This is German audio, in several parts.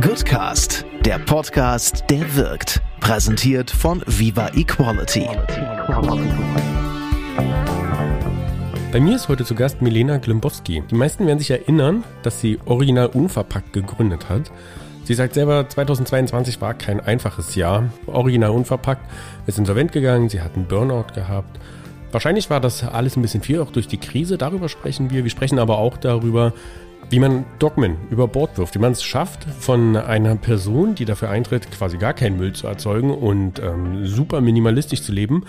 Goodcast, der Podcast, der wirkt. Präsentiert von Viva Equality. Bei mir ist heute zu Gast Milena Glimbowski. Die meisten werden sich erinnern, dass sie Original Unverpackt gegründet hat. Sie sagt selber, 2022 war kein einfaches Jahr. Original Unverpackt ist insolvent gegangen, sie hat einen Burnout gehabt. Wahrscheinlich war das alles ein bisschen viel, auch durch die Krise. Darüber sprechen wir. Wir sprechen aber auch darüber, wie man Dogmen über Bord wirft, wie man es schafft, von einer Person, die dafür eintritt, quasi gar keinen Müll zu erzeugen und ähm, super minimalistisch zu leben,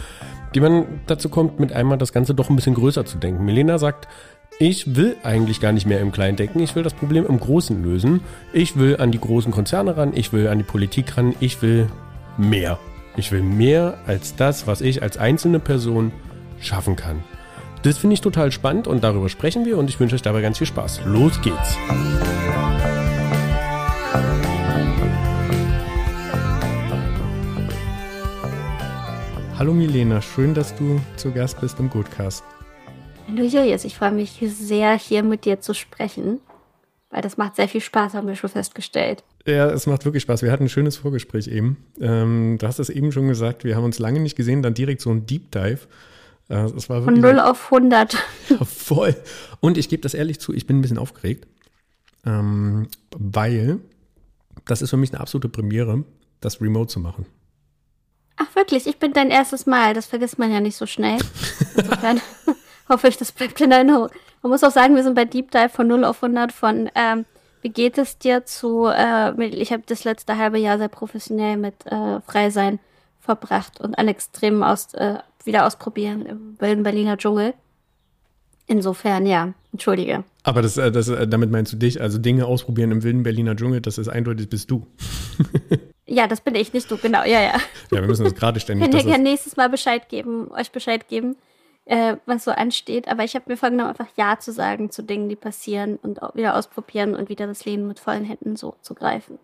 wie man dazu kommt, mit einmal das Ganze doch ein bisschen größer zu denken. Milena sagt, ich will eigentlich gar nicht mehr im Kleinen denken, ich will das Problem im Großen lösen. Ich will an die großen Konzerne ran, ich will an die Politik ran, ich will mehr. Ich will mehr als das, was ich als einzelne Person schaffen kann. Das finde ich total spannend und darüber sprechen wir und ich wünsche euch dabei ganz viel Spaß. Los geht's! Hallo Milena, schön, dass du zu Gast bist im Goodcast. Hallo Julius, ich freue mich sehr, hier mit dir zu sprechen, weil das macht sehr viel Spaß, haben wir schon festgestellt. Ja, es macht wirklich Spaß. Wir hatten ein schönes Vorgespräch eben. Ähm, du hast es eben schon gesagt, wir haben uns lange nicht gesehen, dann direkt so ein Deep Dive. Es war Von 0 auf 100. Ja, voll. Und ich gebe das ehrlich zu, ich bin ein bisschen aufgeregt, ähm, weil das ist für mich eine absolute Premiere, das Remote zu machen. Ach wirklich, ich bin dein erstes Mal. Das vergisst man ja nicht so schnell. Insofern hoffe ich, das bleibt in Erinnerung. Man muss auch sagen, wir sind bei Deep Dive von 0 auf 100 von ähm, wie geht es dir zu, äh, ich habe das letzte halbe Jahr sehr professionell mit äh, Freisein verbracht und an Extremen aus, äh, wieder ausprobieren im wilden Berliner Dschungel. Insofern, ja, entschuldige. Aber das, äh, das, äh, damit meinst du dich, also Dinge ausprobieren im wilden Berliner Dschungel, das ist eindeutig, bist du. ja, das bin ich, nicht du, genau, ja, ja. Ja, wir müssen das gerade ständig. Ich kann dir gerne nächstes Mal Bescheid geben, euch Bescheid geben, äh, was so ansteht. Aber ich habe mir vorgenommen, einfach Ja zu sagen zu Dingen, die passieren und auch wieder ausprobieren und wieder das Leben mit vollen Händen so zu greifen.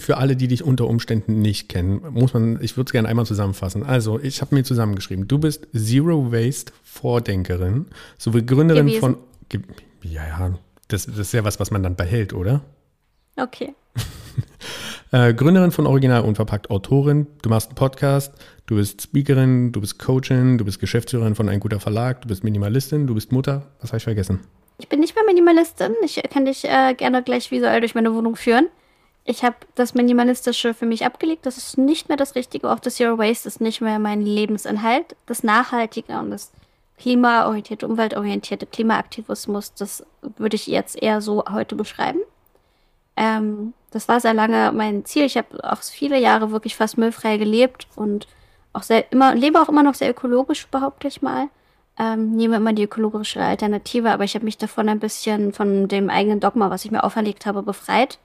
Für alle, die dich unter Umständen nicht kennen, muss man, ich würde es gerne einmal zusammenfassen. Also, ich habe mir zusammengeschrieben, du bist Zero Waste Vordenkerin, sowie Gründerin Gewesen. von. Ja, ja, das, das ist ja was, was man dann behält, oder? Okay. äh, Gründerin von Original Unverpackt, Autorin, du machst einen Podcast, du bist Speakerin, du bist Coachin, du bist Geschäftsführerin von Ein guter Verlag, du bist Minimalistin, du bist Mutter. Was habe ich vergessen? Ich bin nicht mehr Minimalistin. Ich kann dich äh, gerne gleich visuell durch meine Wohnung führen ich habe das Minimalistische für mich abgelegt. Das ist nicht mehr das Richtige. Auch das Zero Waste ist nicht mehr mein Lebensinhalt. Das Nachhaltige und das klimaorientierte, umweltorientierte Klimaaktivismus, das würde ich jetzt eher so heute beschreiben. Ähm, das war sehr lange mein Ziel. Ich habe auch viele Jahre wirklich fast müllfrei gelebt und auch sehr immer, lebe auch immer noch sehr ökologisch, behaupte ich mal. Ähm, nehme immer die ökologische Alternative, aber ich habe mich davon ein bisschen von dem eigenen Dogma, was ich mir auferlegt habe, befreit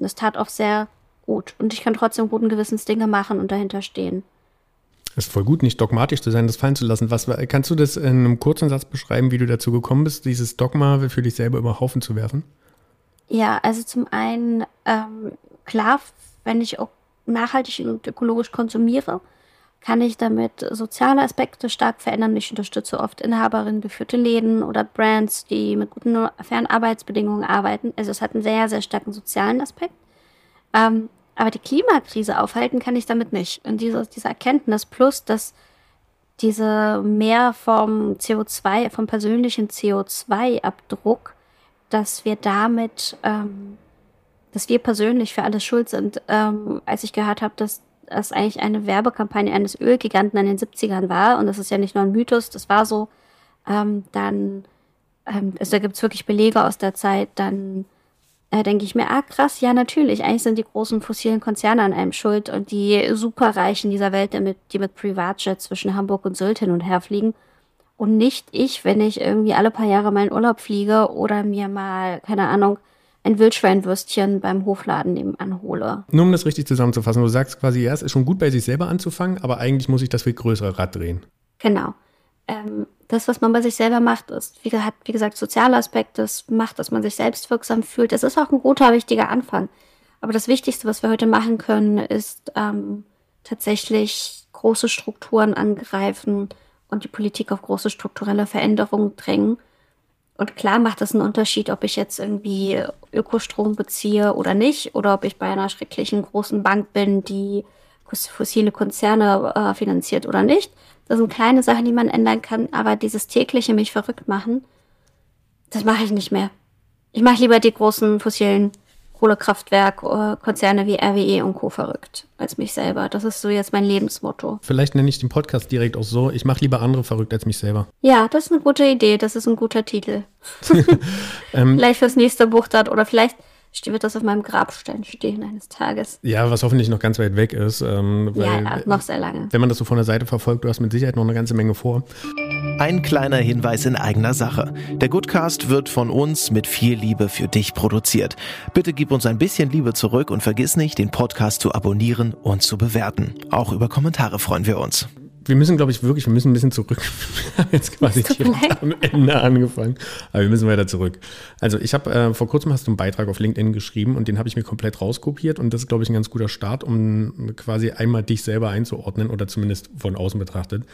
und es tat auch sehr gut. Und ich kann trotzdem guten Gewissens Dinge machen und dahinter stehen. Es ist voll gut, nicht dogmatisch zu sein, das fallen zu lassen. Was, kannst du das in einem kurzen Satz beschreiben, wie du dazu gekommen bist, dieses Dogma für dich selber über Haufen zu werfen? Ja, also zum einen, ähm, klar, wenn ich auch nachhaltig und ökologisch konsumiere, kann ich damit soziale Aspekte stark verändern. Ich unterstütze oft Inhaberinnen geführte Läden oder Brands, die mit guten fairen Arbeitsbedingungen arbeiten. Also es hat einen sehr, sehr starken sozialen Aspekt. Ähm, aber die Klimakrise aufhalten kann ich damit nicht. Und diese, diese Erkenntnis plus, dass diese mehr vom CO2, vom persönlichen CO2-Abdruck, dass wir damit, ähm, dass wir persönlich für alles schuld sind. Ähm, als ich gehört habe, dass das eigentlich eine Werbekampagne eines Ölgiganten in den 70ern war, und das ist ja nicht nur ein Mythos, das war so, ähm, dann, ähm, also da gibt's wirklich Belege aus der Zeit, dann äh, denke ich mir, ah krass, ja natürlich, eigentlich sind die großen fossilen Konzerne an einem schuld. Und die Superreichen dieser Welt, die mit, die mit Privatjet zwischen Hamburg und Sylt hin und her fliegen. Und nicht ich, wenn ich irgendwie alle paar Jahre meinen Urlaub fliege oder mir mal, keine Ahnung, ein Wildschweinwürstchen beim Hofladen nebenan hole. Nur um das richtig zusammenzufassen, du sagst quasi, ja, es ist schon gut bei sich selber anzufangen, aber eigentlich muss ich das viel größere Rad drehen. Genau. Ähm, das, was man bei sich selber macht, ist, wie, hat, wie gesagt, soziale Aspekte, das macht, dass man sich selbst wirksam fühlt. Das ist auch ein guter, wichtiger Anfang. Aber das Wichtigste, was wir heute machen können, ist ähm, tatsächlich große Strukturen angreifen und die Politik auf große strukturelle Veränderungen drängen Und klar macht das einen Unterschied, ob ich jetzt irgendwie Ökostrom beziehe oder nicht, oder ob ich bei einer schrecklichen großen Bank bin, die fossile Konzerne äh, finanziert oder nicht. Das sind kleine Sachen, die man ändern kann, aber dieses tägliche mich verrückt machen, das mache ich nicht mehr. Ich mache lieber die großen fossilen Kohlekraftwerk-Konzerne wie RWE und Co. verrückt als mich selber. Das ist so jetzt mein Lebensmotto. Vielleicht nenne ich den Podcast direkt auch so. Ich mache lieber andere verrückt als mich selber. Ja, das ist eine gute Idee. Das ist ein guter Titel. ähm, vielleicht fürs nächste Buch dann oder vielleicht wird das auf meinem Grabstein stehen eines Tages. Ja, was hoffentlich noch ganz weit weg ist. Ähm, weil, ja, noch sehr lange. Wenn man das so von der Seite verfolgt, du hast mit Sicherheit noch eine ganze Menge vor. Ein kleiner Hinweis in eigener Sache. Der Goodcast wird von uns mit viel Liebe für dich produziert. Bitte gib uns ein bisschen Liebe zurück und vergiss nicht, den Podcast zu abonnieren und zu bewerten. Auch über Kommentare freuen wir uns wir müssen, glaube ich, wirklich, wir müssen ein bisschen zurück. wir haben jetzt quasi am Ende angefangen. Aber wir müssen weiter zurück. Also ich habe äh, vor kurzem hast du einen Beitrag auf LinkedIn geschrieben und den habe ich mir komplett rauskopiert und das ist, glaube ich, ein ganz guter Start, um quasi einmal dich selber einzuordnen oder zumindest von außen betrachtet.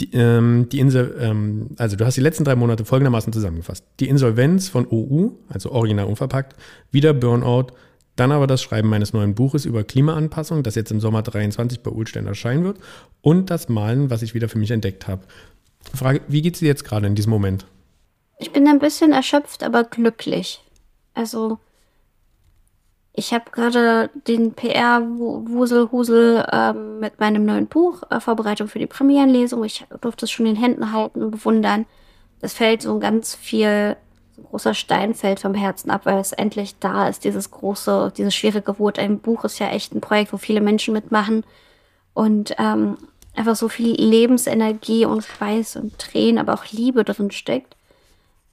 Die, ähm, die Insel, ähm, also du hast die letzten drei Monate folgendermaßen zusammengefasst. Die Insolvenz von OU, also original unverpackt, wieder Burnout, dann aber das Schreiben meines neuen Buches über Klimaanpassung, das jetzt im Sommer 23 bei Ulstein erscheinen wird. Und das Malen, was ich wieder für mich entdeckt habe. Frage, wie geht es dir jetzt gerade in diesem Moment? Ich bin ein bisschen erschöpft, aber glücklich. Also, ich habe gerade den PR-Wuselhusel äh, mit meinem neuen Buch, äh, Vorbereitung für die Premierenlesung. Ich durfte es schon in den Händen halten und bewundern. Es fällt so ganz viel so ein großer Stein fällt vom Herzen ab, weil es endlich da ist, dieses große, diese schwere Geburt. Ein Buch ist ja echt ein Projekt, wo viele Menschen mitmachen und ähm, einfach so viel Lebensenergie und Schweiß und Tränen, aber auch Liebe drin steckt.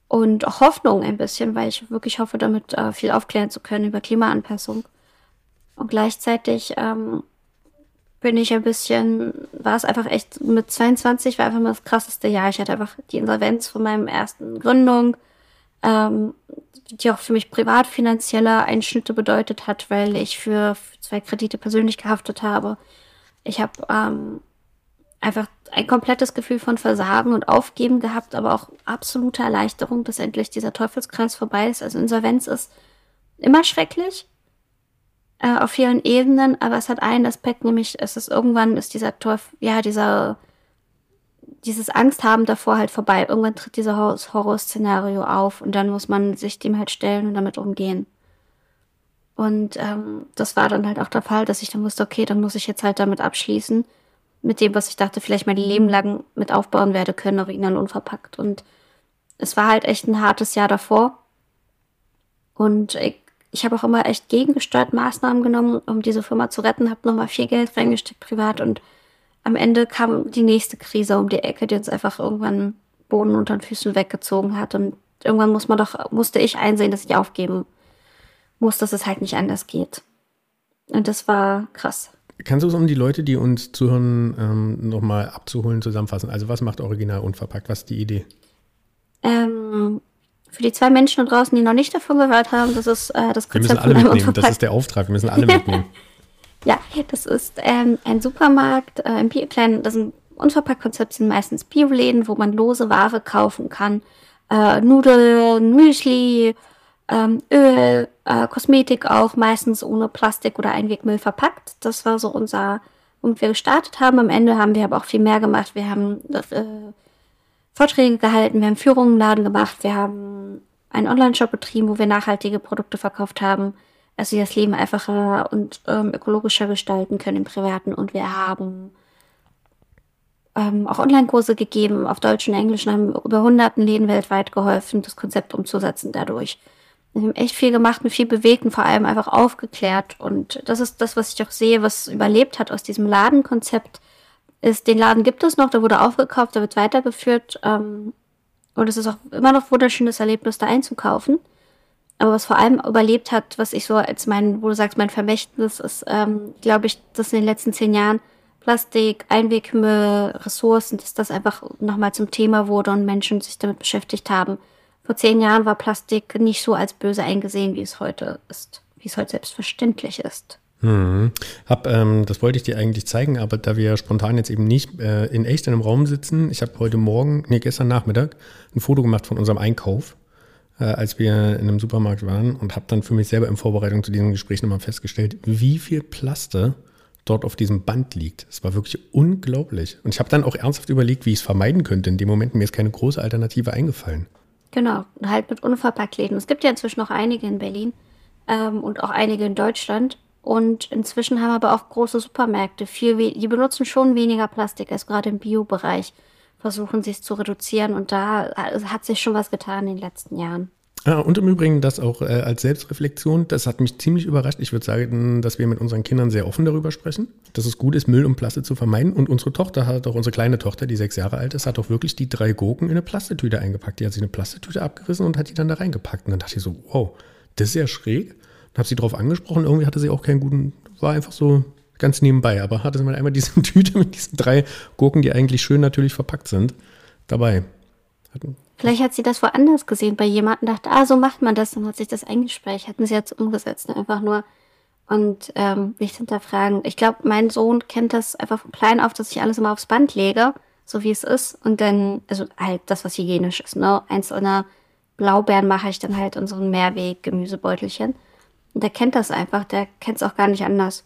Und auch Hoffnung ein bisschen, weil ich wirklich hoffe, damit äh, viel aufklären zu können über Klimaanpassung. Und gleichzeitig ähm, bin ich ein bisschen, war es einfach echt, mit 22 war einfach mal das krasseste Jahr. Ich hatte einfach die Insolvenz von meinem ersten Gründung ähm, die auch für mich privat finanzielle Einschnitte bedeutet hat, weil ich für zwei Kredite persönlich gehaftet habe. Ich habe ähm, einfach ein komplettes Gefühl von Versagen und Aufgeben gehabt, aber auch absolute Erleichterung, dass endlich dieser Teufelskreis vorbei ist. Also Insolvenz ist immer schrecklich äh, auf vielen Ebenen, aber es hat einen Aspekt, nämlich es ist irgendwann ist dieser Teufel, ja, dieser dieses Angst haben davor halt vorbei. Irgendwann tritt dieser Horrorszenario auf und dann muss man sich dem halt stellen und damit umgehen. Und ähm, das war dann halt auch der Fall, dass ich dann wusste, okay, dann muss ich jetzt halt damit abschließen. Mit dem, was ich dachte, vielleicht mein Leben lang mit aufbauen werde können, original unverpackt. Und es war halt echt ein hartes Jahr davor. Und ich, ich habe auch immer echt gegengesteuert Maßnahmen genommen, um diese Firma zu retten, habe nochmal viel Geld reingesteckt privat und am Ende kam die nächste Krise um die Ecke, die uns einfach irgendwann Boden unter den Füßen weggezogen hat. Und irgendwann muss man doch, musste ich einsehen, dass ich aufgeben muss, dass es halt nicht anders geht. Und das war krass. Kannst du es um die Leute, die uns zuhören, ähm, nochmal abzuholen, zusammenfassen? Also was macht Original unverpackt? Was ist die Idee? Ähm, für die zwei Menschen da draußen, die noch nicht davon gehört haben, das ist äh, das Konzept Wir müssen alle mitnehmen, das ist der Auftrag, wir müssen alle mitnehmen. Ja, das ist ähm, ein Supermarkt, äh, ein Bio kleinen, das sind Unverpackt-Konzept sind meistens Bioläden, wo man lose Ware kaufen kann. Äh, Nudeln, Müsli, ähm, Öl, äh, Kosmetik auch, meistens ohne Plastik oder Einwegmüll verpackt. Das war so unser, womit wir gestartet haben. Am Ende haben wir aber auch viel mehr gemacht. Wir haben äh, Vorträge gehalten, wir haben Führungen im Laden gemacht, wir haben einen Online-Shop betrieben, wo wir nachhaltige Produkte verkauft haben also das Leben einfacher und ähm, ökologischer gestalten können im Privaten. Und wir haben ähm, auch Online-Kurse gegeben auf Deutsch und Englisch und haben über hunderten Läden weltweit geholfen, das Konzept umzusetzen dadurch. Wir haben echt viel gemacht, mit viel bewegt und vor allem einfach aufgeklärt. Und das ist das, was ich auch sehe, was überlebt hat aus diesem Ladenkonzept. Ist, den Laden gibt es noch, der wurde aufgekauft, der wird weitergeführt. Ähm, und es ist auch immer noch wunderschönes Erlebnis, da einzukaufen. Aber was vor allem überlebt hat, was ich so als mein, wo du sagst, mein Vermächtnis ist, ähm, glaube ich, dass in den letzten zehn Jahren Plastik, Einwegmüll, Ressourcen, dass das einfach nochmal zum Thema wurde und Menschen sich damit beschäftigt haben. Vor zehn Jahren war Plastik nicht so als böse eingesehen, wie es heute ist, wie es heute selbstverständlich ist. Hm. Hab, ähm, das wollte ich dir eigentlich zeigen, aber da wir spontan jetzt eben nicht äh, in echt in einem Raum sitzen, ich habe heute Morgen, nee, gestern Nachmittag ein Foto gemacht von unserem Einkauf äh, als wir in einem Supermarkt waren und habe dann für mich selber in Vorbereitung zu diesem Gespräch nochmal festgestellt, wie viel Plaste dort auf diesem Band liegt. Es war wirklich unglaublich. Und ich habe dann auch ernsthaft überlegt, wie ich es vermeiden könnte. In dem Moment mir ist keine große Alternative eingefallen. Genau, halt mit Unverpacktläden. Es gibt ja inzwischen noch einige in Berlin ähm, und auch einige in Deutschland. Und inzwischen haben aber auch große Supermärkte viel, die benutzen schon weniger Plastik als gerade im Bio-Bereich, versuchen sich zu reduzieren und da hat sich schon was getan in den letzten Jahren. Ah, und im Übrigen das auch äh, als Selbstreflexion, das hat mich ziemlich überrascht. Ich würde sagen, dass wir mit unseren Kindern sehr offen darüber sprechen, dass es gut ist, Müll und Plastik zu vermeiden. Und unsere Tochter hat auch, unsere kleine Tochter, die sechs Jahre alt ist, hat auch wirklich die drei Gurken in eine Plastetüte eingepackt. Die hat sich eine Plastetüte abgerissen und hat die dann da reingepackt. Und dann dachte ich so, wow, das ist ja schräg. Dann habe sie darauf angesprochen, irgendwie hatte sie auch keinen guten, war einfach so ganz nebenbei, aber hatte mal einmal diese Tüte mit diesen drei Gurken, die eigentlich schön natürlich verpackt sind, dabei. Hatten Vielleicht hat sie das woanders gesehen, bei jemandem dachte, ah, so macht man das, und hat sich das eingespeichert, hatten sie jetzt umgesetzt, ne? einfach nur. Und ähm, nicht hinterfragen. Ich glaube, mein Sohn kennt das einfach von klein auf, dass ich alles immer aufs Band lege, so wie es ist. Und dann, also halt das, was hygienisch ist, ne? Einzelne Blaubeeren mache ich dann halt in so ein Mehrweg-Gemüsebeutelchen. Und der kennt das einfach, der kennt es auch gar nicht anders.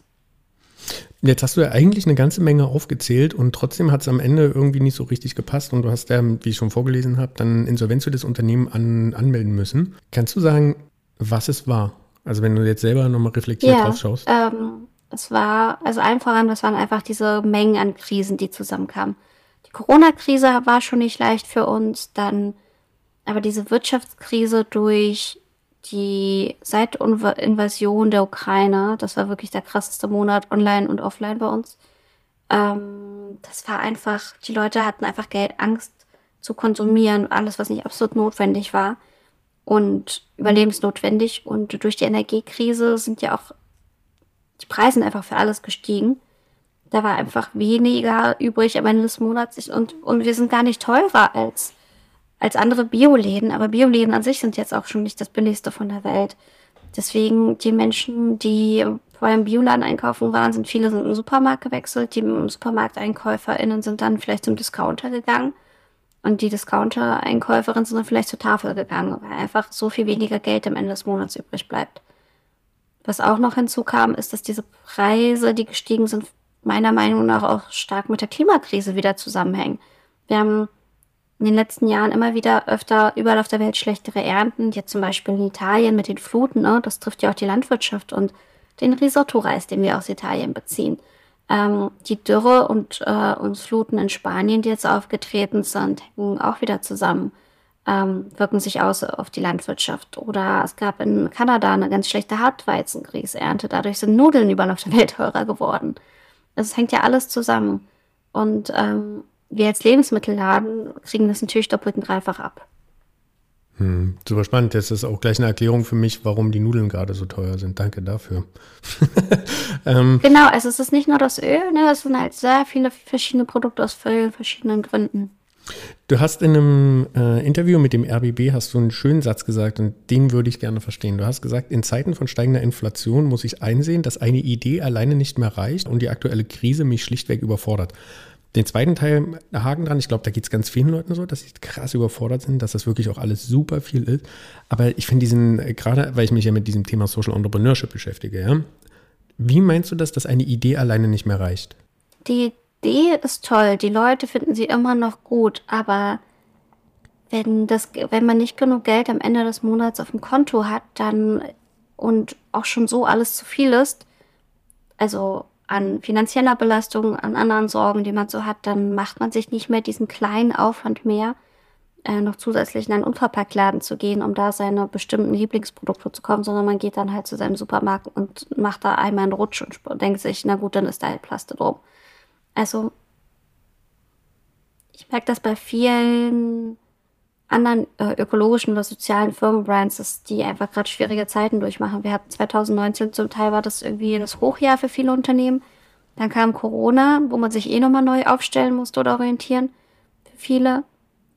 Jetzt hast du ja eigentlich eine ganze Menge aufgezählt und trotzdem hat es am Ende irgendwie nicht so richtig gepasst und du hast ja, wie ich schon vorgelesen habe, dann Insolvenz für das Unternehmen an, anmelden müssen. Kannst du sagen, was es war? Also wenn du jetzt selber nochmal reflektiert ja, drauf schaust. Ähm, es war, also allen voran, das waren einfach diese Mengen an Krisen, die zusammenkamen. Die Corona-Krise war schon nicht leicht für uns, dann aber diese Wirtschaftskrise durch die seit Invasion der Ukraine, das war wirklich der krasseste Monat online und offline bei uns. Ähm, das war einfach, die Leute hatten einfach Geld, Angst zu konsumieren, alles, was nicht absolut notwendig war und überlebensnotwendig. Und durch die Energiekrise sind ja auch die Preise einfach für alles gestiegen. Da war einfach weniger übrig am Ende des Monats und, und wir sind gar nicht teurer als als andere Bioläden, aber Bioläden an sich sind jetzt auch schon nicht das billigste von der Welt. Deswegen die Menschen, die vor einem Bioladen einkaufen waren, sind viele sind in den Supermarkt gewechselt. Die Supermarkteinkäuferinnen sind dann vielleicht zum Discounter gegangen. Und die Discounter-Einkäuferinnen sind dann vielleicht zur Tafel gegangen, weil einfach so viel weniger Geld am Ende des Monats übrig bleibt. Was auch noch hinzukam, ist, dass diese Preise, die gestiegen sind, meiner Meinung nach auch stark mit der Klimakrise wieder zusammenhängen. Wir haben in den letzten Jahren immer wieder öfter überall auf der Welt schlechtere Ernten. Jetzt zum Beispiel in Italien mit den Fluten, ne? das trifft ja auch die Landwirtschaft und den Risotto-Reis, den wir aus Italien beziehen. Ähm, die Dürre und, äh, und Fluten in Spanien, die jetzt aufgetreten sind, hängen auch wieder zusammen, ähm, wirken sich aus auf die Landwirtschaft. Oder es gab in Kanada eine ganz schlechte Hartweizengrießernte. Dadurch sind Nudeln überall auf der Welt teurer geworden. Es hängt ja alles zusammen. Und ähm, wir als Lebensmittelladen kriegen das natürlich doppelt und dreifach ab. Hm, super spannend. Das ist auch gleich eine Erklärung für mich, warum die Nudeln gerade so teuer sind. Danke dafür. ähm, genau, also es ist nicht nur das Öl, ne? es sind halt sehr viele verschiedene Produkte aus vielen verschiedenen Gründen. Du hast in einem äh, Interview mit dem RBB hast du einen schönen Satz gesagt und den würde ich gerne verstehen. Du hast gesagt, in Zeiten von steigender Inflation muss ich einsehen, dass eine Idee alleine nicht mehr reicht und die aktuelle Krise mich schlichtweg überfordert. Den zweiten Teil, Haken dran, ich glaube, da geht es ganz vielen Leuten so, dass sie krass überfordert sind, dass das wirklich auch alles super viel ist. Aber ich finde diesen, äh, gerade weil ich mich ja mit diesem Thema Social Entrepreneurship beschäftige, ja, wie meinst du das, dass eine Idee alleine nicht mehr reicht? Die Idee ist toll, die Leute finden sie immer noch gut, aber wenn, das, wenn man nicht genug Geld am Ende des Monats auf dem Konto hat, dann und auch schon so alles zu viel ist, also an finanzieller Belastung, an anderen Sorgen, die man so hat, dann macht man sich nicht mehr diesen kleinen Aufwand mehr, äh, noch zusätzlich in einen Unverpacktladen zu gehen, um da seine bestimmten Lieblingsprodukte zu kaufen, sondern man geht dann halt zu seinem Supermarkt und macht da einmal einen Rutsch und denkt sich, na gut, dann ist da halt Plaste drum. Also, ich merke das bei vielen anderen äh, ökologischen oder sozialen Firmenbrands, dass die einfach gerade schwierige Zeiten durchmachen. Wir hatten 2019 zum Teil war das irgendwie das Hochjahr für viele Unternehmen. Dann kam Corona, wo man sich eh nochmal neu aufstellen musste oder orientieren. Für viele.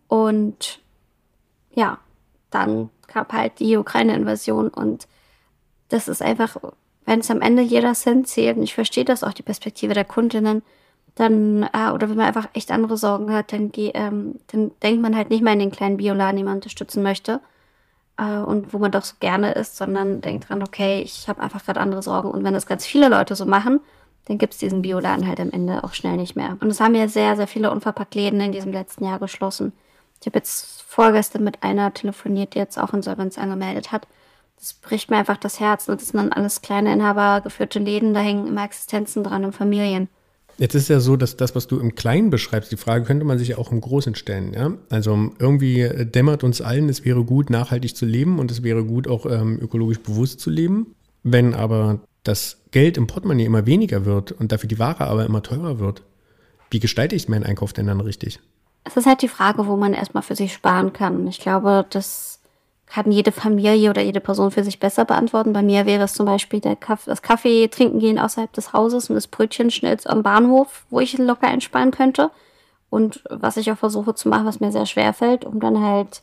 Und ja, dann kam halt die Ukraine-Invasion und das ist einfach, wenn es am Ende jeder Cent zählt, und ich verstehe das auch, die Perspektive der Kundinnen, dann, äh, oder wenn man einfach echt andere Sorgen hat, dann, ähm, dann denkt man halt nicht mehr in den kleinen Bioladen, den man unterstützen möchte. äh, und wo man doch so gerne ist, sondern denkt dran, okay, ich habe einfach gerade andere Sorgen. Und wenn das ganz viele Leute so machen, dann gibt es diesen Bioladen halt am Ende auch schnell nicht mehr. Und es haben ja sehr, sehr viele Unverpackt-Läden in diesem letzten Jahr geschlossen. Ich habe jetzt vorgestern mit einer telefoniert, die jetzt auch Insolvenz angemeldet hat. Das bricht mir einfach das Herz. Und das sind dann alles kleine Inhaber geführte Läden, da hängen immer Existenzen dran und Familien. Jetzt ist ja so, dass das, was du im Kleinen beschreibst, die Frage könnte man sich ja auch im Großen stellen. Ja? Also irgendwie dämmert uns allen, es wäre gut, nachhaltig zu leben und es wäre gut, auch ähm, ökologisch bewusst zu leben. Wenn aber das Geld im Portemonnaie immer weniger wird und dafür die Ware aber immer teurer wird, wie gestalte ich meinen Einkauf denn dann richtig? Es ist halt die Frage, wo man erstmal für sich sparen kann. Ich glaube, das kann jede Familie oder jede Person für sich besser beantworten. Bei mir wäre es zum Beispiel der Kaff das Kaffee trinken gehen außerhalb des Hauses und das Brötchen schnell am Bahnhof, wo ich locker einsparen könnte. Und was ich auch versuche zu machen, was mir sehr schwer fällt, um dann halt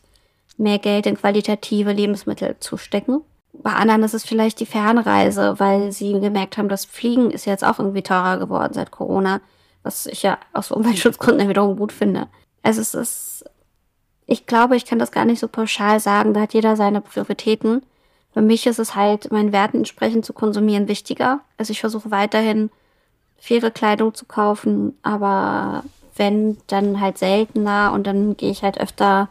mehr Geld in qualitative Lebensmittel zu stecken. Bei anderen ist es vielleicht die Fernreise, weil sie gemerkt haben, das Fliegen ist jetzt auch irgendwie teurer geworden seit Corona, was ich ja aus Umweltschutzgründen wiederum gut finde. Also es ist ich glaube, ich kann das gar nicht so pauschal sagen. Da hat jeder seine Prioritäten. Für mich ist es halt, meinen Werten entsprechend zu konsumieren wichtiger. Also ich versuche weiterhin faire Kleidung zu kaufen, aber wenn, dann halt seltener und dann gehe ich halt öfter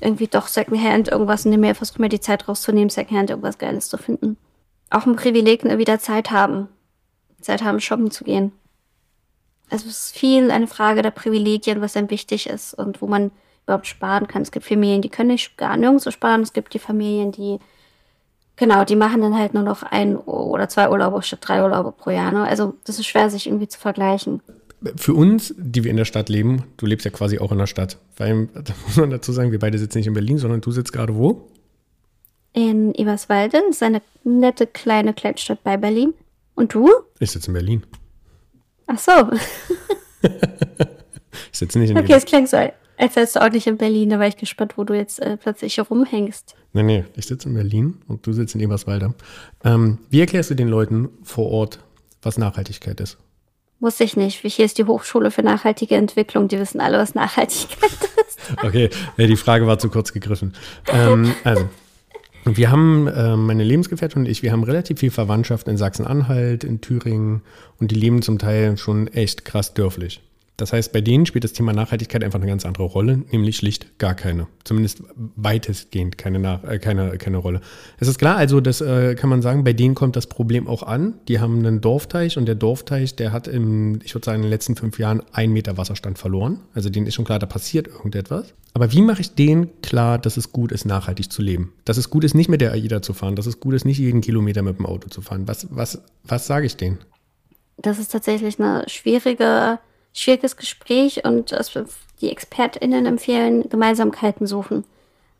irgendwie doch Secondhand irgendwas und nehme mir, versuche mir die Zeit rauszunehmen, Secondhand irgendwas Geiles zu finden. Auch ein Privileg, ne, wieder Zeit haben. Zeit haben, shoppen zu gehen. Also es ist viel eine Frage der Privilegien, was dann wichtig ist und wo man überhaupt sparen kann. Es gibt Familien, die können nicht gar nirgendwo sparen. Es gibt die Familien, die, genau, die machen dann halt nur noch ein oder zwei Urlaube statt drei Urlaube pro Jahr. Ne? Also das ist schwer, sich irgendwie zu vergleichen. Für uns, die wir in der Stadt leben, du lebst ja quasi auch in der Stadt. Weil, da muss man dazu sagen, wir beide sitzen nicht in Berlin, sondern du sitzt gerade wo? In Eberswalde, das ist eine nette kleine Kleinstadt bei Berlin. Und du? Ich sitze in Berlin. Ach so. ich sitze nicht in Berlin. Okay, es klingt so, als wärst du auch nicht in Berlin, da war ich gespannt, wo du jetzt äh, plötzlich rumhängst. Nee, nee, ich sitze in Berlin und du sitzt in Eberswalde. Ähm, wie erklärst du den Leuten vor Ort, was Nachhaltigkeit ist? Muss ich nicht. Hier ist die Hochschule für nachhaltige Entwicklung. Die wissen alle, was Nachhaltigkeit ist. okay, die Frage war zu kurz gegriffen. Ähm, also, wir haben, äh, meine Lebensgefährtin und ich, wir haben relativ viel Verwandtschaft in Sachsen-Anhalt, in Thüringen und die leben zum Teil schon echt krass dörflich. Das heißt, bei denen spielt das Thema Nachhaltigkeit einfach eine ganz andere Rolle, nämlich schlicht gar keine. Zumindest weitestgehend keine, Nach äh, keine, keine Rolle. Es ist klar, also das äh, kann man sagen, bei denen kommt das Problem auch an. Die haben einen Dorfteich und der Dorfteich, der hat im, ich würde sagen, in den letzten fünf Jahren einen Meter Wasserstand verloren. Also denen ist schon klar, da passiert irgendetwas. Aber wie mache ich denen klar, dass es gut ist, nachhaltig zu leben? Dass es gut ist, nicht mit der AIDA zu fahren, dass es gut ist, nicht jeden Kilometer mit dem Auto zu fahren. Was, was, was sage ich denen? Das ist tatsächlich eine schwierige schwieriges Gespräch und die ExpertInnen empfehlen, Gemeinsamkeiten suchen.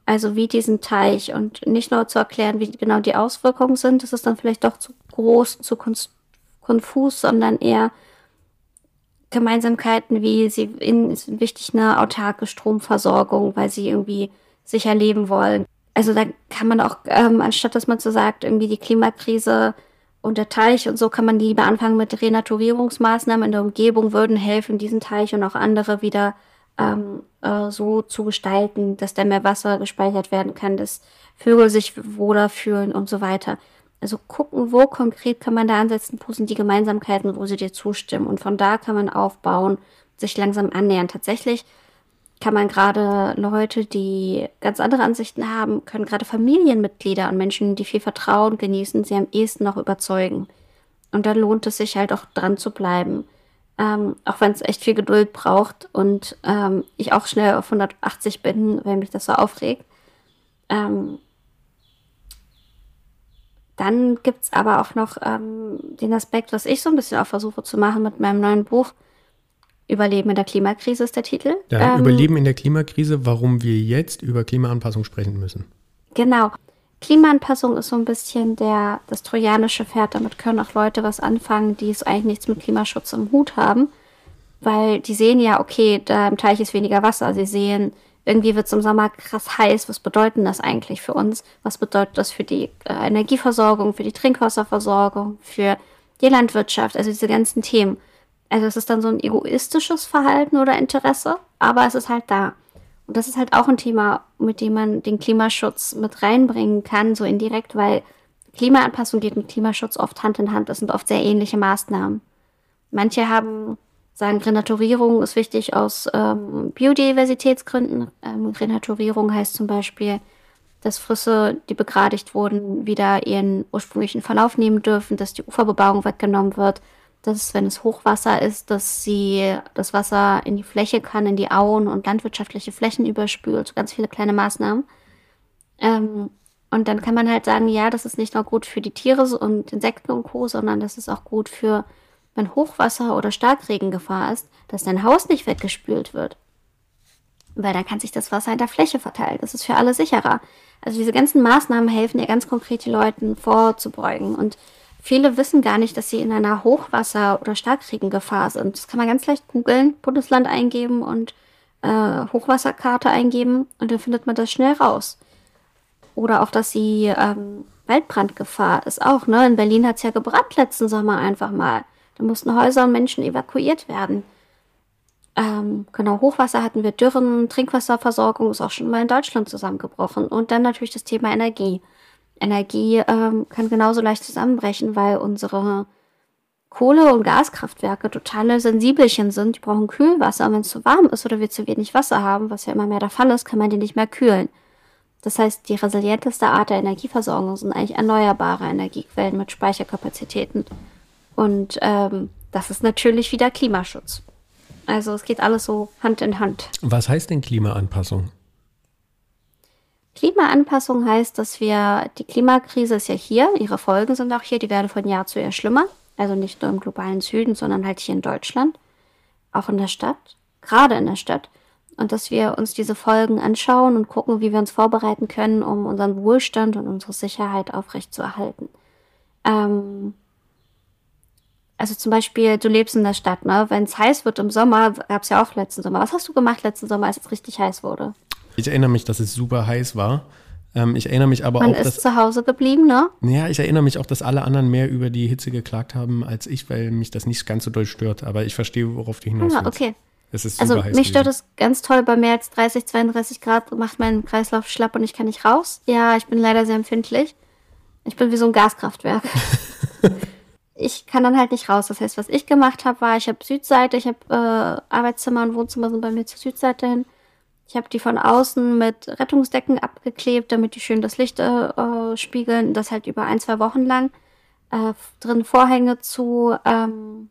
Also wie diesen Teich und nicht nur zu erklären, wie genau die Auswirkungen sind, das ist dann vielleicht doch zu groß, zu konfus, sondern eher Gemeinsamkeiten, wie sie in, wichtig eine autarke Stromversorgung, weil sie irgendwie sicher leben wollen. Also da kann man auch, ähm, anstatt dass man so sagt, irgendwie die Klimakrise und der Teich und so kann man lieber anfangen mit Renaturierungsmaßnahmen in der Umgebung würden helfen, diesen Teich und auch andere wieder ähm, äh, so zu gestalten, dass da mehr Wasser gespeichert werden kann, dass Vögel sich wohler fühlen und so weiter. Also gucken, wo konkret kann man da ansetzen, wo sind die Gemeinsamkeiten, wo sie dir zustimmen. Und von da kann man aufbauen, sich langsam annähern. Tatsächlich kann man gerade Leute, die ganz andere Ansichten haben, können gerade Familienmitglieder und Menschen, die viel Vertrauen genießen, sie am ehesten noch überzeugen. Und da lohnt es sich halt auch dran zu bleiben. Ähm, auch wenn es echt viel Geduld braucht und ähm, ich auch schnell auf 180 bin, wenn mich das so aufregt. Ähm, dann gibt's aber auch noch ähm, den Aspekt, was ich so ein bisschen auch versuche zu machen mit meinem neuen Buch, Überleben in der Klimakrise ist der Titel. Ja, ähm, Überleben in der Klimakrise, warum wir jetzt über Klimaanpassung sprechen müssen. Genau. Klimaanpassung ist so ein bisschen der, das trojanische Pferd. Damit können auch Leute was anfangen, die es eigentlich nichts mit Klimaschutz im Hut haben. Weil die sehen ja, okay, da im Teich ist weniger Wasser. Sie sehen, irgendwie wird es im Sommer krass heiß. Was bedeutet das eigentlich für uns? Was bedeutet das für die äh, Energieversorgung, für die Trinkwasserversorgung, für die Landwirtschaft? Also diese ganzen Themen. Also es ist dann so ein egoistisches Verhalten oder Interesse, aber es ist halt da. Und das ist halt auch ein Thema, mit dem man den Klimaschutz mit reinbringen kann, so indirekt, weil Klimaanpassung geht mit Klimaschutz oft Hand in Hand. Das sind oft sehr ähnliche Maßnahmen. Manche haben, sagen, Renaturierung ist wichtig aus ähm, Biodiversitätsgründen. Ähm, Renaturierung heißt zum Beispiel, dass Flüsse, die begradigt wurden, wieder ihren ursprünglichen Verlauf nehmen dürfen, dass die Uferbebauung weggenommen wird, dass, wenn es Hochwasser ist, dass sie das Wasser in die Fläche kann, in die Auen und landwirtschaftliche Flächen überspült. So ganz viele kleine Maßnahmen. Ähm, und dann kann man halt sagen, ja, das ist nicht nur gut für die Tiere und Insekten und Co., sondern das ist auch gut für, wenn Hochwasser oder Starkregengefahr ist, dass dein Haus nicht weggespült wird. Weil dann kann sich das Wasser in der Fläche verteilen. Das ist für alle sicherer. Also diese ganzen Maßnahmen helfen ja ganz konkret, die Leuten vorzubeugen. Und Viele wissen gar nicht, dass sie in einer Hochwasser- oder Starkregengefahr sind. Das kann man ganz leicht googeln, Bundesland eingeben und äh, Hochwasserkarte eingeben und dann findet man das schnell raus. Oder auch, dass sie ähm, Waldbrandgefahr ist auch. Ne? In Berlin hat es ja gebrannt letzten Sommer einfach mal. Da mussten Häuser und Menschen evakuiert werden. Ähm, genau, Hochwasser hatten wir Dürren, Trinkwasserversorgung ist auch schon mal in Deutschland zusammengebrochen. Und dann natürlich das Thema Energie. Energie ähm, kann genauso leicht zusammenbrechen, weil unsere Kohle- und Gaskraftwerke totale Sensibelchen sind. Die brauchen Kühlwasser. Und wenn es zu warm ist oder wir zu wenig Wasser haben, was ja immer mehr der Fall ist, kann man die nicht mehr kühlen. Das heißt, die resilienteste Art der Energieversorgung sind eigentlich erneuerbare Energiequellen mit Speicherkapazitäten. Und ähm, das ist natürlich wieder Klimaschutz. Also es geht alles so Hand in Hand. Was heißt denn Klimaanpassung? Klimaanpassung heißt, dass wir, die Klimakrise ist ja hier, ihre Folgen sind auch hier, die werden von Jahr zu Jahr schlimmer. Also nicht nur im globalen Süden, sondern halt hier in Deutschland. Auch in der Stadt, gerade in der Stadt. Und dass wir uns diese Folgen anschauen und gucken, wie wir uns vorbereiten können, um unseren Wohlstand und unsere Sicherheit aufrechtzuerhalten. Ähm, also zum Beispiel, du lebst in der Stadt, ne? Wenn es heiß wird im Sommer, gab es ja auch letzten Sommer. Was hast du gemacht letzten Sommer, als es richtig heiß wurde? Ich erinnere mich, dass es super heiß war. Ähm, ich erinnere mich aber Man auch, ist dass. zu Hause geblieben, ne? Ja, ich erinnere mich auch, dass alle anderen mehr über die Hitze geklagt haben als ich, weil mich das nicht ganz so doll stört. Aber ich verstehe, worauf du hinaus Ah, willst. okay. Es ist super Also heiß. mich stört es ganz toll, bei mehr als 30, 32 Grad macht mein Kreislauf schlapp und ich kann nicht raus. Ja, ich bin leider sehr empfindlich. Ich bin wie so ein Gaskraftwerk. ich kann dann halt nicht raus. Das heißt, was ich gemacht habe, war, ich habe Südseite, ich habe äh, Arbeitszimmer und Wohnzimmer sind bei mir zur Südseite hin. Ich habe die von außen mit Rettungsdecken abgeklebt, damit die schön das Licht äh, äh, spiegeln. Das halt über ein, zwei Wochen lang. Äh, drin Vorhänge zu ähm,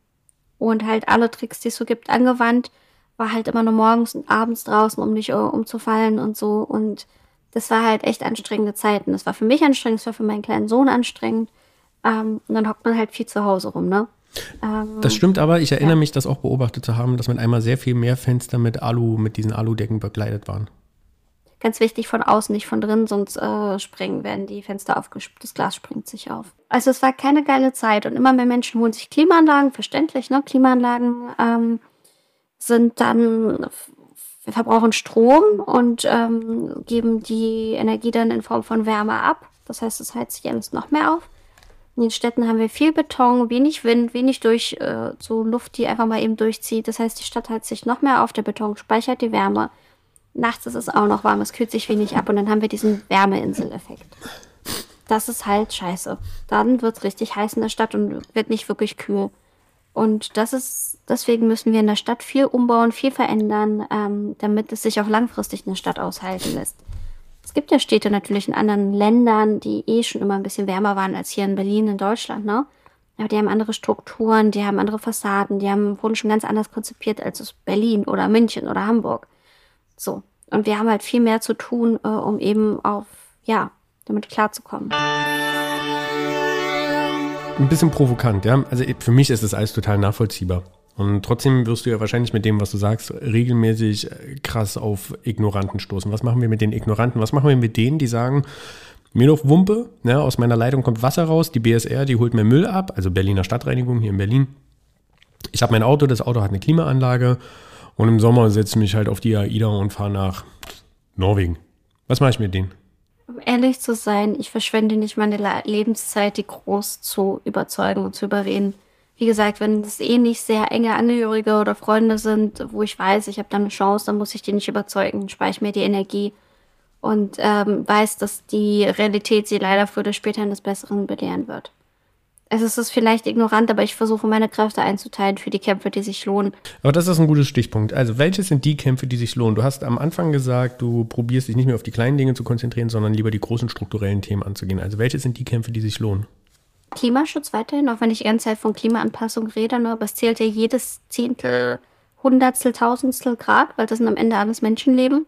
und halt alle Tricks, die es so gibt, angewandt. War halt immer nur morgens und abends draußen, um nicht äh, umzufallen und so. Und das war halt echt anstrengende Zeiten. Das war für mich anstrengend, das war für meinen kleinen Sohn anstrengend. Ähm, und dann hockt man halt viel zu Hause rum, ne? Ähm, Das stimmt aber, ich erinnere Ja. mich, das auch beobachtet zu haben, dass mit einmal sehr viel mehr Fenster mit Alu, mit diesen Aludecken bekleidet waren. Ganz wichtig von außen, nicht von drin, sonst äh, springen, werden die Fenster aufgespült, das Glas springt sich auf. Also es war keine geile Zeit und immer mehr Menschen holen sich Klimaanlagen, verständlich, ne? Klimaanlagen ähm, sind dann verbrauchen Strom und ähm, geben die Energie dann in Form von Wärme ab. Das heißt, es heizt sich alles noch mehr auf. In den Städten haben wir viel Beton, wenig Wind, wenig durch, äh, so Luft, die einfach mal eben durchzieht. Das heißt, die Stadt heizt sich noch mehr auf, der Beton speichert die Wärme. Nachts ist es auch noch warm, es kühlt sich wenig ab und dann haben wir diesen Wärmeinseleffekt. Das ist halt scheiße. Dann wird es richtig heiß in der Stadt und wird nicht wirklich kühl. Und das ist, deswegen müssen wir in der Stadt viel umbauen, viel verändern, ähm, damit es sich auch langfristig in der Stadt aushalten lässt. Es gibt ja Städte natürlich in anderen Ländern, die eh schon immer ein bisschen wärmer waren als hier in Berlin, in Deutschland, ne? Aber die haben andere Strukturen, die haben andere Fassaden, die haben, wurden schon ganz anders konzipiert als Berlin oder München oder Hamburg. So. Und wir haben halt viel mehr zu tun, äh, um eben auf, ja, damit klarzukommen. Ein bisschen provokant, ja. Also für mich ist das alles total nachvollziehbar. Und trotzdem wirst du ja wahrscheinlich mit dem, was du sagst, regelmäßig äh, krass auf Ignoranten stoßen. Was machen wir mit den Ignoranten? Was machen wir mit denen, die sagen, mir doch Wumpe, ne, aus meiner Leitung kommt Wasser raus, die BSR, die holt mir Müll ab, also Berliner Stadtreinigung hier in Berlin. Ich habe mein Auto, das Auto hat eine Klimaanlage und im Sommer setze ich mich halt auf die AIDA und fahre nach Norwegen. Was mache ich mit denen? Um ehrlich zu sein, ich verschwende nicht meine Lebenszeit, die groß zu überzeugen und zu überreden. Wie gesagt, wenn es eh nicht sehr enge Angehörige oder Freunde sind, wo ich weiß, ich habe da eine Chance, dann muss ich die nicht überzeugen, spare ich mir die Energie und ähm, weiß, dass die Realität sie leider früher oder später eines Besseren belehren wird. Also es ist vielleicht ignorant, aber ich versuche meine Kräfte einzuteilen für die Kämpfe, die sich lohnen. Aber das ist ein guter Stichpunkt. Also welche sind die Kämpfe, die sich lohnen? Du hast am Anfang gesagt, du probierst dich nicht mehr auf die kleinen Dinge zu konzentrieren, sondern lieber die großen strukturellen Themen anzugehen. Also welche sind die Kämpfe, die sich lohnen? Klimaschutz weiterhin, auch wenn ich die ganze Zeit von Klimaanpassung rede, ne, aber es zählt ja jedes Zehntel, Hundertstel, Tausendstel Grad, weil das sind am Ende alles Menschenleben,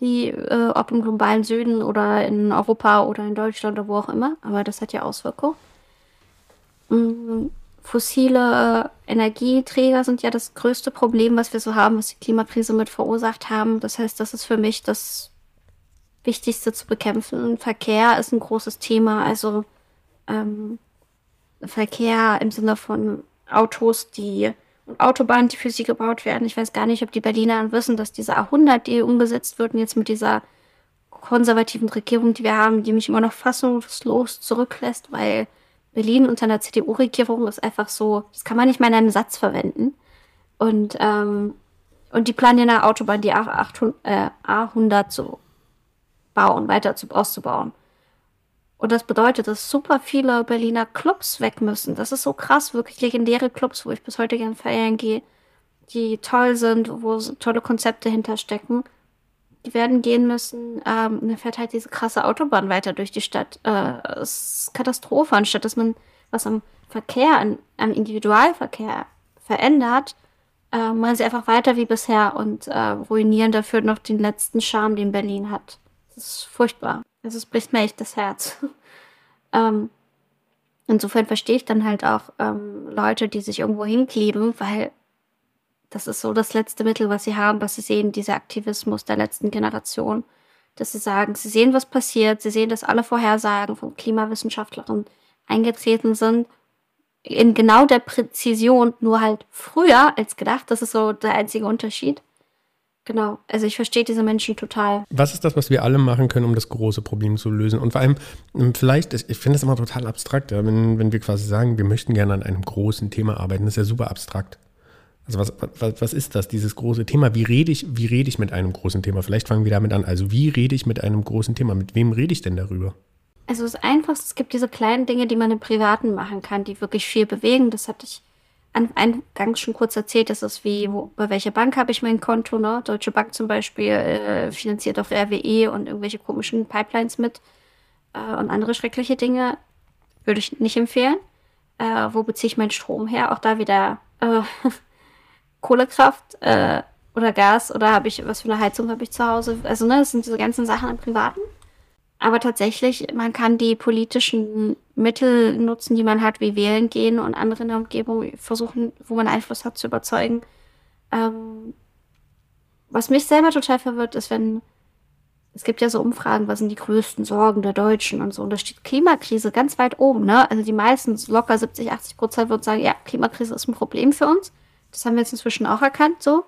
die, äh, ob im globalen Süden oder in Europa oder in Deutschland oder wo auch immer, aber das hat ja Auswirkungen. Mhm. Fossile Energieträger sind ja das größte Problem, was wir so haben, was die Klimakrise mit verursacht haben. Das heißt, das ist für mich das Wichtigste zu bekämpfen. Verkehr ist ein großes Thema. Also ähm, Verkehr im Sinne von Autos, die und Autobahnen, die für sie gebaut werden. Ich weiß gar nicht, ob die Berliner wissen, dass diese A100, die umgesetzt wird und jetzt mit dieser konservativen Regierung, die wir haben, die mich immer noch fassungslos zurücklässt, weil Berlin unter einer CDU-Regierung ist einfach so, das kann man nicht mal in einem Satz verwenden. Und, ähm, und die planen ja eine Autobahn, die A800, äh, A100 zu bauen, weiter zu, auszubauen. Und das bedeutet, dass super viele Berliner Clubs weg müssen. Das ist so krass, wirklich legendäre Clubs, wo ich bis heute gerne feiern gehe, die toll sind, wo tolle Konzepte hinterstecken die werden gehen müssen. Ähm, dann fährt halt diese krasse Autobahn weiter durch die Stadt. Äh, es ist Katastrophe, anstatt dass man was am Verkehr, an, am Individualverkehr verändert, äh, machen sie einfach weiter wie bisher und äh, ruinieren dafür noch den letzten Charme, den Berlin hat. Das ist furchtbar. Also es bricht mir echt das Herz. ähm, insofern verstehe ich dann halt auch ähm, Leute, die sich irgendwo hinkleben, weil das ist so das letzte Mittel, was sie haben, was sie sehen, dieser Aktivismus der letzten Generation. Dass sie sagen, sie sehen, was passiert, sie sehen, dass alle Vorhersagen von Klimawissenschaftlern eingetreten sind. In genau der Präzision, nur halt früher als gedacht. Das ist so der einzige Unterschied. Genau, also ich verstehe diese Menschen total. Was ist das, was wir alle machen können, um das große Problem zu lösen? Und vor allem, ähm, vielleicht, ich finde das immer total abstrakt, ja, wenn, wenn wir quasi sagen, wir möchten gerne an einem großen Thema arbeiten, das ist ja super abstrakt. Also was, was, was ist das, dieses große Thema? Wie rede ich, wie rede ich mit einem großen Thema? Vielleicht fangen wir damit an. Also wie rede ich mit einem großen Thema? Mit wem rede ich denn darüber? Also das Einfachste, es gibt diese kleinen Dinge, die man im Privaten machen kann, die wirklich viel bewegen. Das hatte ich eingangs schon kurz erzählt. Das ist wie, wo, bei welcher Bank habe ich mein Konto? Ne? Deutsche Bank zum Beispiel äh, finanziert auch RWE und irgendwelche komischen Pipelines mit äh, und andere schreckliche Dinge. Würde ich nicht empfehlen. Äh, wo beziehe ich meinen Strom her? Auch da wieder äh, Kohlekraft äh, oder Gas oder habe ich, was für eine Heizung habe ich zu Hause? Also, ne, das sind diese ganzen Sachen im Privaten. Aber tatsächlich, man kann die politischen Mittel nutzen, die man hat, wie wählen gehen und andere in der Umgebung versuchen, wo man Einfluss hat, zu überzeugen. Ähm, was mich selber total verwirrt, ist, wenn es gibt ja so Umfragen, was sind die größten Sorgen der Deutschen und so. Und da steht Klimakrise ganz weit oben, ne? Also die meisten, locker 70, 80 Prozent würden sagen, ja, Klimakrise ist ein Problem für uns. Das haben wir jetzt inzwischen auch erkannt, so.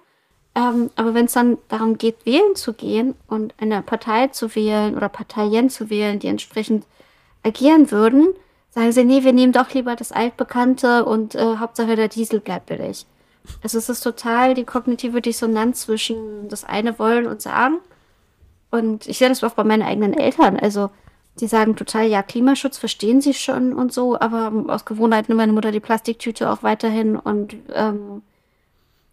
Ähm, aber wenn es dann darum geht, wählen zu gehen und eine Partei zu wählen oder Parteien zu wählen, die entsprechend agieren würden, sagen sie, nee, wir nehmen doch lieber das Altbekannte und äh, Hauptsache der Diesel bleibt billig. Also es ist total die kognitive Dissonanz zwischen das eine wollen und sagen. Und ich sehe das auch bei meinen eigenen Eltern. Also die sagen total, ja, Klimaschutz verstehen sie schon und so, aber aus Gewohnheit nimmt meine Mutter die Plastiktüte auch weiterhin und ähm,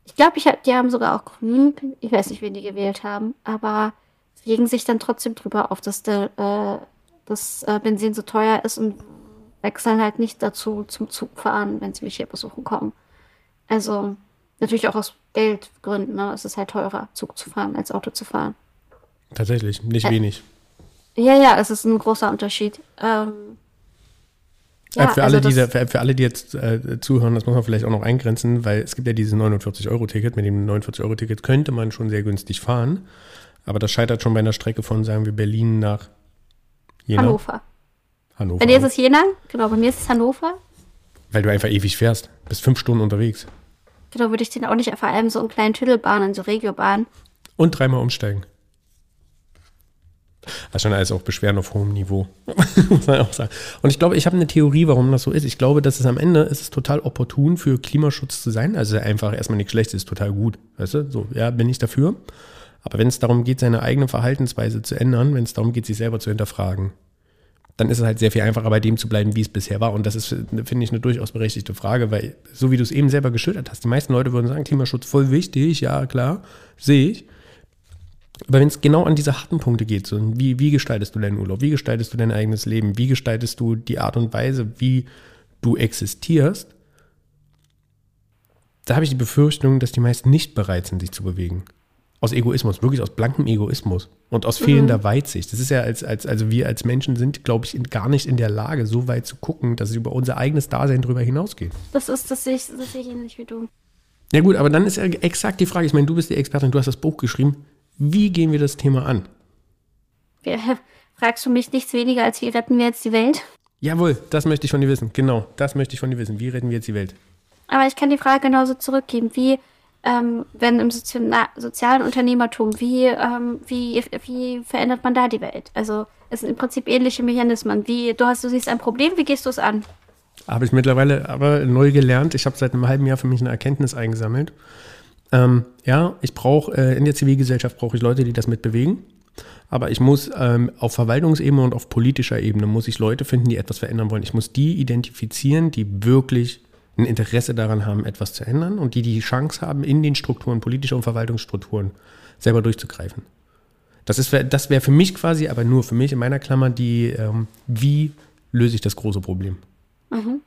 ich glaube, ich hab, die haben sogar auch Grün. Ich weiß nicht, wen die gewählt haben, aber sie regen sich dann trotzdem drüber auf, dass der, äh, das äh, Benzin so teuer ist und wechseln halt nicht dazu zum Zug fahren, wenn sie mich hier besuchen kommen. Also natürlich auch aus Geldgründen. Ne? Es ist halt teurer, Zug zu fahren, als Auto zu fahren. Tatsächlich, nicht äh, wenig. Ja, ja, es ist ein großer Unterschied. Ähm, ja, für, alle, also die, für, für, alle, die jetzt äh, zuhören, das muss man vielleicht auch noch eingrenzen, weil es gibt ja dieses 49-Euro-Ticket. Mit dem 49-Euro-Ticket könnte man schon sehr günstig fahren. Aber das scheitert schon bei einer Strecke von, sagen wir, Berlin nach Jena. Hannover. Hannover. Bei dir ist es Jena, genau, bei mir ist es Hannover. Weil du einfach ewig fährst. Bist fünf Stunden unterwegs. Genau, würde ich den auch nicht vor allem so in kleinen Tüdelbahnen, so Regiobahnen. Und dreimal umsteigen. Das schon alles auch Beschwerden auf hohem Niveau, muss man auch sagen. Und ich glaube, ich habe eine Theorie, warum das so ist. Ich glaube, dass es am Ende ist es total opportun für Klimaschutz zu sein. Also einfach erstmal nichts Schlechtes, ist total gut. Weißt du, so, ja, bin ich dafür. Aber wenn es darum geht, seine eigene Verhaltensweise zu ändern, wenn es darum geht, sich selber zu hinterfragen, dann ist es halt sehr viel einfacher, bei dem zu bleiben, wie es bisher war. Und das ist, finde ich, eine durchaus berechtigte Frage, weil, so wie du es eben selber geschildert hast, die meisten Leute würden sagen, Klimaschutz voll wichtig, ja, klar, sehe ich. Aber wenn es genau an diese harten Punkte geht, so wie, wie gestaltest du deinen Urlaub, wie gestaltest du dein eigenes Leben, wie gestaltest du die Art und Weise, wie du existierst, da habe ich die Befürchtung, dass die meisten nicht bereit sind, sich zu bewegen aus Egoismus, wirklich aus blankem Egoismus und aus fehlender mhm. Weitsicht. Das ist ja als, als, also wir als Menschen sind, glaube ich, in, gar nicht in der Lage, so weit zu gucken, dass es über unser eigenes Dasein drüber hinausgeht. Das ist, das sehe ich, das sehe ich ähnlich wie du. Ja gut, aber dann ist ja exakt die Frage, ich meine, du bist die Expertin, du hast das Buch geschrieben. Wie gehen wir das Thema an? Ja, fragst du mich nichts weniger, als wie retten wir jetzt die Welt? Jawohl, das möchte ich von dir wissen. Genau, das möchte ich von dir wissen. Wie retten wir jetzt die Welt? Aber ich kann die Frage genauso zurückgeben. Wie ähm, wenn im Sozi sozialen Unternehmertum, wie, ähm, wie, wie verändert man da die Welt? Also es sind im Prinzip ähnliche Mechanismen. Wie, du hast, du siehst ein Problem, wie gehst du es an? Habe ich mittlerweile aber neu gelernt. Ich habe seit einem halben Jahr für mich eine Erkenntnis eingesammelt. Ähm, ja, ich brauche, äh, in der Zivilgesellschaft brauche ich Leute, die das mitbewegen. Aber ich muss ähm, auf Verwaltungsebene und auf politischer Ebene muss ich Leute finden, die etwas verändern wollen. Ich muss die identifizieren, die wirklich ein Interesse daran haben, etwas zu ändern und die die Chance haben, in den Strukturen, politischer und Verwaltungsstrukturen selber durchzugreifen. Das, das wäre für mich quasi, aber nur für mich in meiner Klammer, die, ähm, wie löse ich das große Problem? Mhm.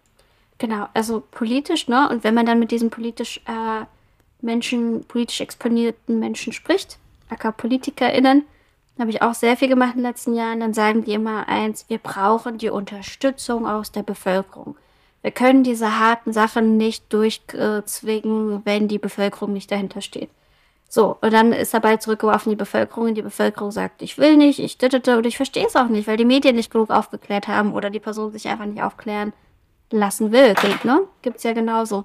Genau, also politisch, ne? Und wenn man dann mit diesen politisch äh, Menschen, politisch exponierten Menschen spricht, aka PolitikerInnen, habe ich auch sehr viel gemacht in den letzten Jahren, dann sagen die immer eins, wir brauchen die Unterstützung aus der Bevölkerung. Wir können diese harten Sachen nicht durchzwingen, wenn die Bevölkerung nicht dahinter steht. So, und dann ist bald zurückgeworfen die Bevölkerung und die Bevölkerung sagt, ich will nicht, ich dittete und ich verstehe es auch nicht, weil die Medien nicht genug aufgeklärt haben oder die Person sich einfach nicht aufklären lassen will. Ne? Gibt's ja genauso.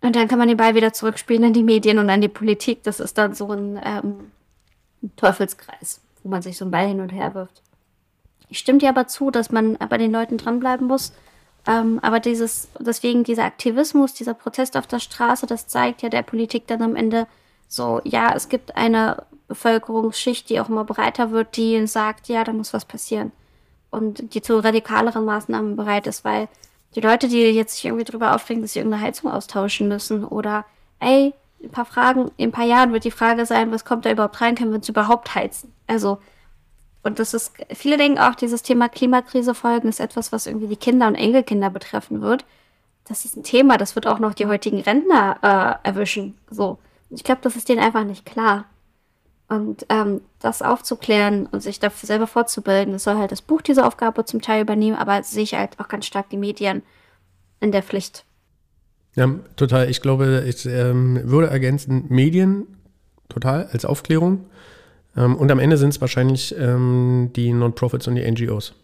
Und dann kann man den Ball wieder zurückspielen an die Medien und an die Politik. Das ist dann so ein, ähm, Teufelskreis, wo man sich so einen Ball hin und her wirft. Ich stimme dir aber zu, dass man bei den Leuten dranbleiben muss ähm, aber dieses, deswegen dieser Aktivismus, dieser Protest auf der Straße, das zeigt ja der Politik dann am Ende so, ja, es gibt eine Bevölkerungsschicht, die auch immer breiter wird, die sagt, ja, da muss was passieren. Und die zu radikaleren Maßnahmen bereit ist, weil die Leute, die jetzt sich irgendwie drüber aufregen, dass sie irgendeine Heizung austauschen müssen oder, ey, ein paar Fragen, in ein paar Jahren wird die Frage sein, was kommt da überhaupt rein, können wir uns überhaupt heizen? Also, und das ist, viele denken auch, dieses Thema Klimakrise folgen ist etwas, was irgendwie die Kinder und Enkelkinder betreffen wird. Das ist ein Thema, das wird auch noch die heutigen Rentner äh, erwischen. So. Ich glaube, das ist denen einfach nicht klar. Und ähm, das aufzuklären und sich dafür selber fortzubilden, das soll halt das Buch diese Aufgabe zum Teil übernehmen, aber sehe ich halt auch ganz stark die Medien in der Pflicht. Ja, total. Ich glaube, ich ähm, würde ergänzen, Medien total als Aufklärung ähm, und am Ende sind es wahrscheinlich ähm, die Non-Profits und die NGOs.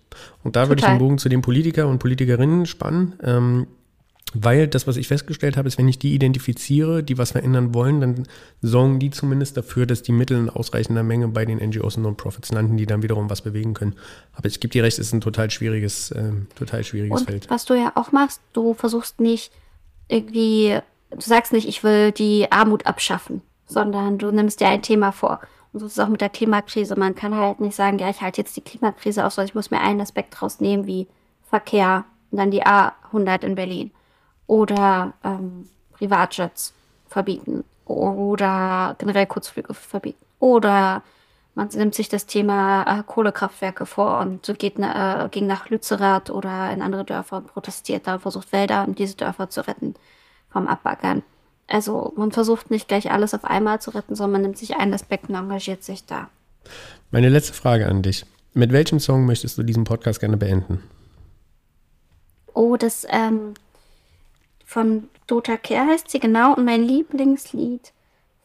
Und da würde ich den Bogen zu den Politiker und Politikerinnen spannen. Weil das, was ich festgestellt habe, ist, wenn ich die identifiziere, die was verändern wollen, dann sorgen die zumindest dafür, dass die Mittel in ausreichender Menge bei den NGOs und Non-Profits landen, die dann wiederum was bewegen können. Aber ich gebe dir recht, es ist ein total schwieriges, äh, total schwieriges und Feld. Was du ja auch machst, du versuchst nicht irgendwie, du sagst nicht, ich will die Armut abschaffen, sondern du nimmst dir ein Thema vor. Und so ist es auch mit der Klimakrise. Man kann halt nicht sagen, ja, ich halte jetzt die Klimakrise aus, sondern ich muss mir einen Aspekt rausnehmen, wie Verkehr und dann die A100 in Berlin. Oder ähm, Privatjets verbieten. Oder generell Kurzflüge verbieten. Oder man nimmt sich das Thema äh, Kohlekraftwerke vor und geht äh, ging nach Lützerath oder in andere Dörfer und protestiert da und versucht Wälder und diese Dörfer zu retten vom Abbaggern. Also man versucht nicht gleich alles auf einmal zu retten, sondern man nimmt sich einen Aspekt und engagiert sich da. Meine letzte Frage an dich. Mit welchem Song möchtest du diesen Podcast gerne beenden? Oh, das ähm, von Dota Kehr heißt sie genau und mein Lieblingslied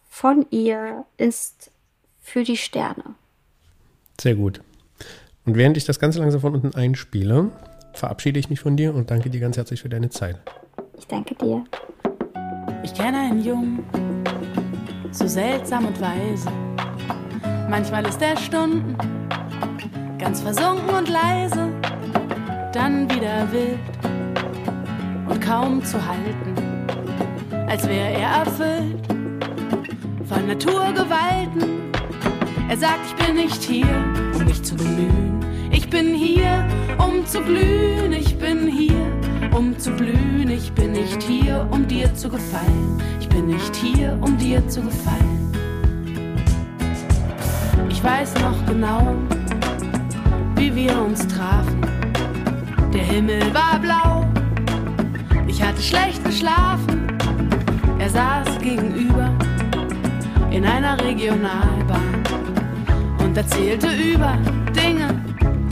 von ihr ist Für die Sterne. Sehr gut. Und während ich das Ganze langsam von unten einspiele, verabschiede ich mich von dir und danke dir ganz herzlich für deine Zeit. Ich danke dir. Ich kenne einen Jungen, so seltsam und weise. Manchmal ist er Stunden ganz versunken und leise, dann wieder wild kaum zu halten, als wäre er erfüllt von Naturgewalten. Er sagt, ich bin nicht hier, um mich zu bemühen. Ich bin hier, um zu blühen. Ich bin hier, um zu blühen. Ich bin nicht hier, um dir zu gefallen. Ich bin nicht hier, um dir zu gefallen. Ich weiß noch genau, wie wir uns trafen. Der Himmel war blau. Hatte schlecht geschlafen. Er saß gegenüber in einer Regionalbahn und erzählte über Dinge,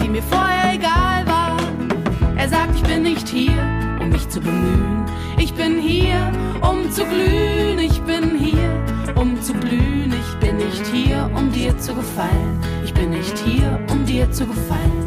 die mir vorher egal waren. Er sagt, ich bin nicht hier, um mich zu bemühen. Ich bin hier, um zu glühen. Ich bin hier, um zu blühen. Ich bin nicht hier, um dir zu gefallen. Ich bin nicht hier, um dir zu gefallen.